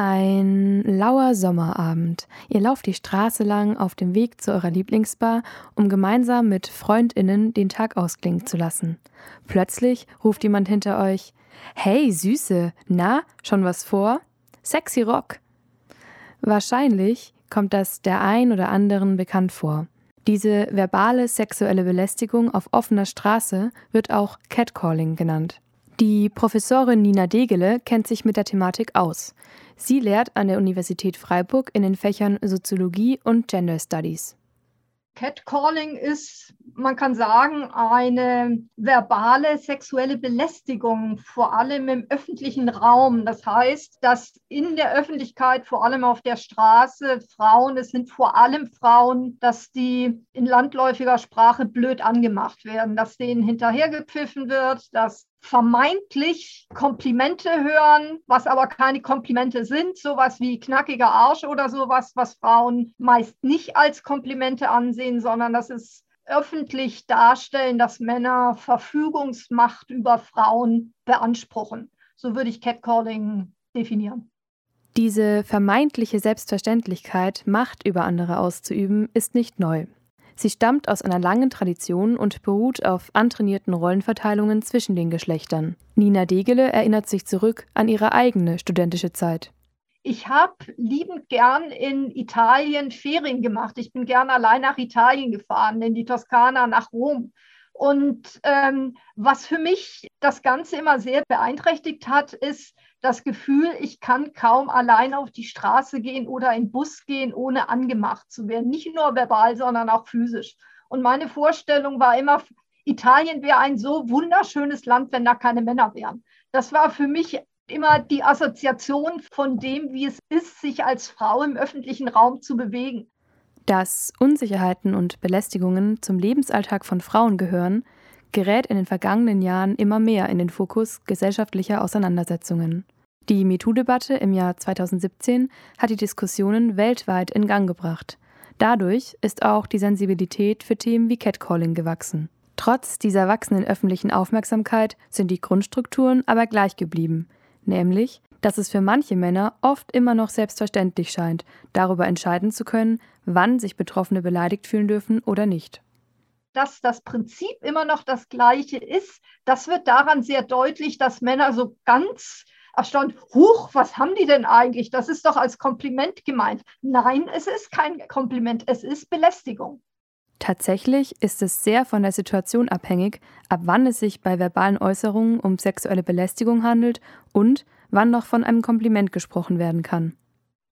Ein lauer Sommerabend. Ihr lauft die Straße lang auf dem Weg zu eurer Lieblingsbar, um gemeinsam mit Freundinnen den Tag ausklingen zu lassen. Plötzlich ruft jemand hinter euch: Hey, Süße, na, schon was vor? Sexy Rock. Wahrscheinlich kommt das der ein oder anderen bekannt vor. Diese verbale sexuelle Belästigung auf offener Straße wird auch Catcalling genannt. Die Professorin Nina Degele kennt sich mit der Thematik aus. Sie lehrt an der Universität Freiburg in den Fächern Soziologie und Gender Studies. Catcalling ist, man kann sagen, eine verbale sexuelle Belästigung, vor allem im öffentlichen Raum. Das heißt, dass in der Öffentlichkeit, vor allem auf der Straße, Frauen, es sind vor allem Frauen, dass die in landläufiger Sprache blöd angemacht werden, dass denen hinterhergepfiffen wird, dass vermeintlich Komplimente hören, was aber keine Komplimente sind, sowas wie knackiger Arsch oder sowas, was Frauen meist nicht als Komplimente ansehen, sondern das ist öffentlich darstellen, dass Männer Verfügungsmacht über Frauen beanspruchen. So würde ich Catcalling definieren. Diese vermeintliche Selbstverständlichkeit, Macht über andere auszuüben, ist nicht neu. Sie stammt aus einer langen Tradition und beruht auf antrainierten Rollenverteilungen zwischen den Geschlechtern. Nina Degele erinnert sich zurück an ihre eigene studentische Zeit. Ich habe liebend gern in Italien Ferien gemacht. Ich bin gern allein nach Italien gefahren, in die Toskana, nach Rom. Und ähm, was für mich das Ganze immer sehr beeinträchtigt hat, ist, das Gefühl, ich kann kaum allein auf die Straße gehen oder in Bus gehen, ohne angemacht zu werden. Nicht nur verbal, sondern auch physisch. Und meine Vorstellung war immer, Italien wäre ein so wunderschönes Land, wenn da keine Männer wären. Das war für mich immer die Assoziation von dem, wie es ist, sich als Frau im öffentlichen Raum zu bewegen. Dass Unsicherheiten und Belästigungen zum Lebensalltag von Frauen gehören, gerät in den vergangenen Jahren immer mehr in den Fokus gesellschaftlicher Auseinandersetzungen. Die MeToo-Debatte im Jahr 2017 hat die Diskussionen weltweit in Gang gebracht. Dadurch ist auch die Sensibilität für Themen wie Catcalling gewachsen. Trotz dieser wachsenden öffentlichen Aufmerksamkeit sind die Grundstrukturen aber gleich geblieben, nämlich, dass es für manche Männer oft immer noch selbstverständlich scheint, darüber entscheiden zu können, wann sich Betroffene beleidigt fühlen dürfen oder nicht dass das Prinzip immer noch das gleiche ist, das wird daran sehr deutlich, dass Männer so ganz erstaunt, huch, was haben die denn eigentlich? Das ist doch als Kompliment gemeint. Nein, es ist kein Kompliment, es ist Belästigung. Tatsächlich ist es sehr von der Situation abhängig, ab wann es sich bei verbalen Äußerungen um sexuelle Belästigung handelt und wann noch von einem Kompliment gesprochen werden kann.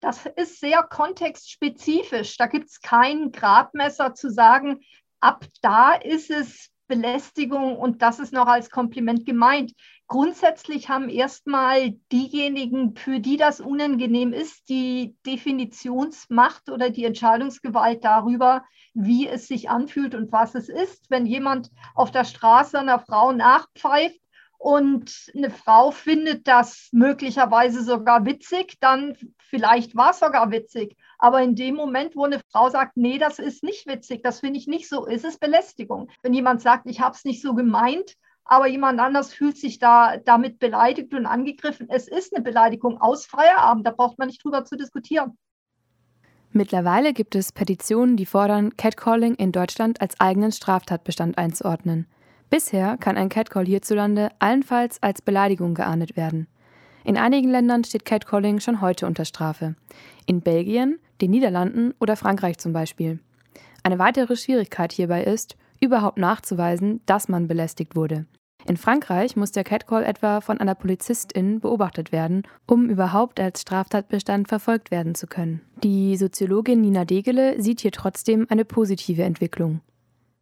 Das ist sehr kontextspezifisch. Da gibt es kein Gradmesser zu sagen, ab da ist es Belästigung und das ist noch als Kompliment gemeint. Grundsätzlich haben erstmal diejenigen, für die das unangenehm ist, die Definitionsmacht oder die Entscheidungsgewalt darüber, wie es sich anfühlt und was es ist. Wenn jemand auf der Straße einer Frau nachpfeift und eine Frau findet das möglicherweise sogar witzig, dann vielleicht war es sogar witzig. Aber in dem Moment, wo eine Frau sagt, nee, das ist nicht witzig, das finde ich nicht so, ist es Belästigung. Wenn jemand sagt, ich habe es nicht so gemeint, aber jemand anders fühlt sich da damit beleidigt und angegriffen, es ist eine Beleidigung aus Feierabend, da braucht man nicht drüber zu diskutieren. Mittlerweile gibt es Petitionen, die fordern, Catcalling in Deutschland als eigenen Straftatbestand einzuordnen. Bisher kann ein Catcall hierzulande allenfalls als Beleidigung geahndet werden. In einigen Ländern steht Catcalling schon heute unter Strafe. In Belgien, den Niederlanden oder Frankreich zum Beispiel. Eine weitere Schwierigkeit hierbei ist, überhaupt nachzuweisen, dass man belästigt wurde. In Frankreich muss der Catcall etwa von einer Polizistin beobachtet werden, um überhaupt als Straftatbestand verfolgt werden zu können. Die Soziologin Nina Degele sieht hier trotzdem eine positive Entwicklung.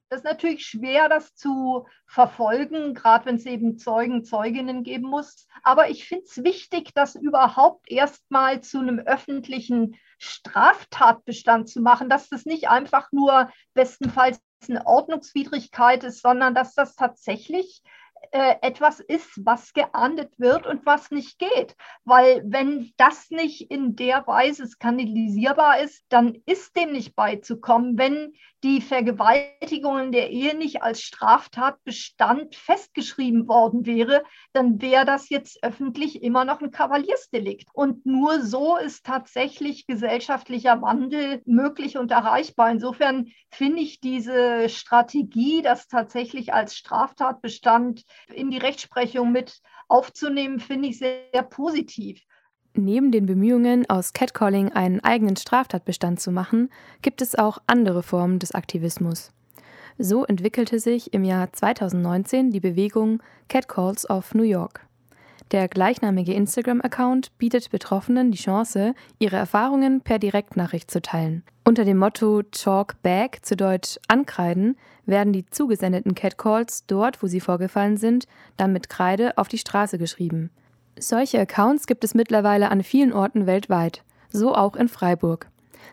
Das ist natürlich schwer, das zu verfolgen, gerade wenn es eben Zeugen, Zeuginnen geben muss. Aber ich finde es wichtig, das überhaupt erstmal zu einem öffentlichen Straftatbestand zu machen, dass das nicht einfach nur bestenfalls eine Ordnungswidrigkeit ist, sondern dass das tatsächlich äh, etwas ist, was geahndet wird und was nicht geht. Weil wenn das nicht in der Weise skandalisierbar ist, dann ist dem nicht beizukommen. Wenn die Vergewaltigung in der Ehe nicht als Straftatbestand festgeschrieben worden wäre, dann wäre das jetzt öffentlich immer noch ein Kavaliersdelikt. Und nur so ist tatsächlich gesellschaftlicher Wandel möglich und erreichbar. Insofern finde ich diese Strategie, das tatsächlich als Straftatbestand in die Rechtsprechung mit aufzunehmen, finde ich sehr, sehr positiv. Neben den Bemühungen, aus Catcalling einen eigenen Straftatbestand zu machen, gibt es auch andere Formen des Aktivismus. So entwickelte sich im Jahr 2019 die Bewegung Catcalls of New York. Der gleichnamige Instagram-Account bietet Betroffenen die Chance, ihre Erfahrungen per Direktnachricht zu teilen. Unter dem Motto Chalk Back, zu Deutsch Ankreiden, werden die zugesendeten Catcalls dort, wo sie vorgefallen sind, dann mit Kreide auf die Straße geschrieben. Solche Accounts gibt es mittlerweile an vielen Orten weltweit, so auch in Freiburg.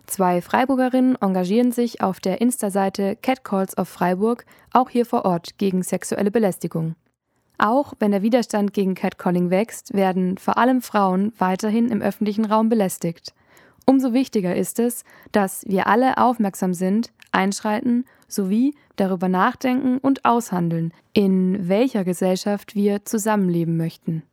Zwei Freiburgerinnen engagieren sich auf der Insta-Seite Catcalls of Freiburg auch hier vor Ort gegen sexuelle Belästigung. Auch wenn der Widerstand gegen Catcalling wächst, werden vor allem Frauen weiterhin im öffentlichen Raum belästigt. Umso wichtiger ist es, dass wir alle aufmerksam sind, einschreiten sowie darüber nachdenken und aushandeln, in welcher Gesellschaft wir zusammenleben möchten.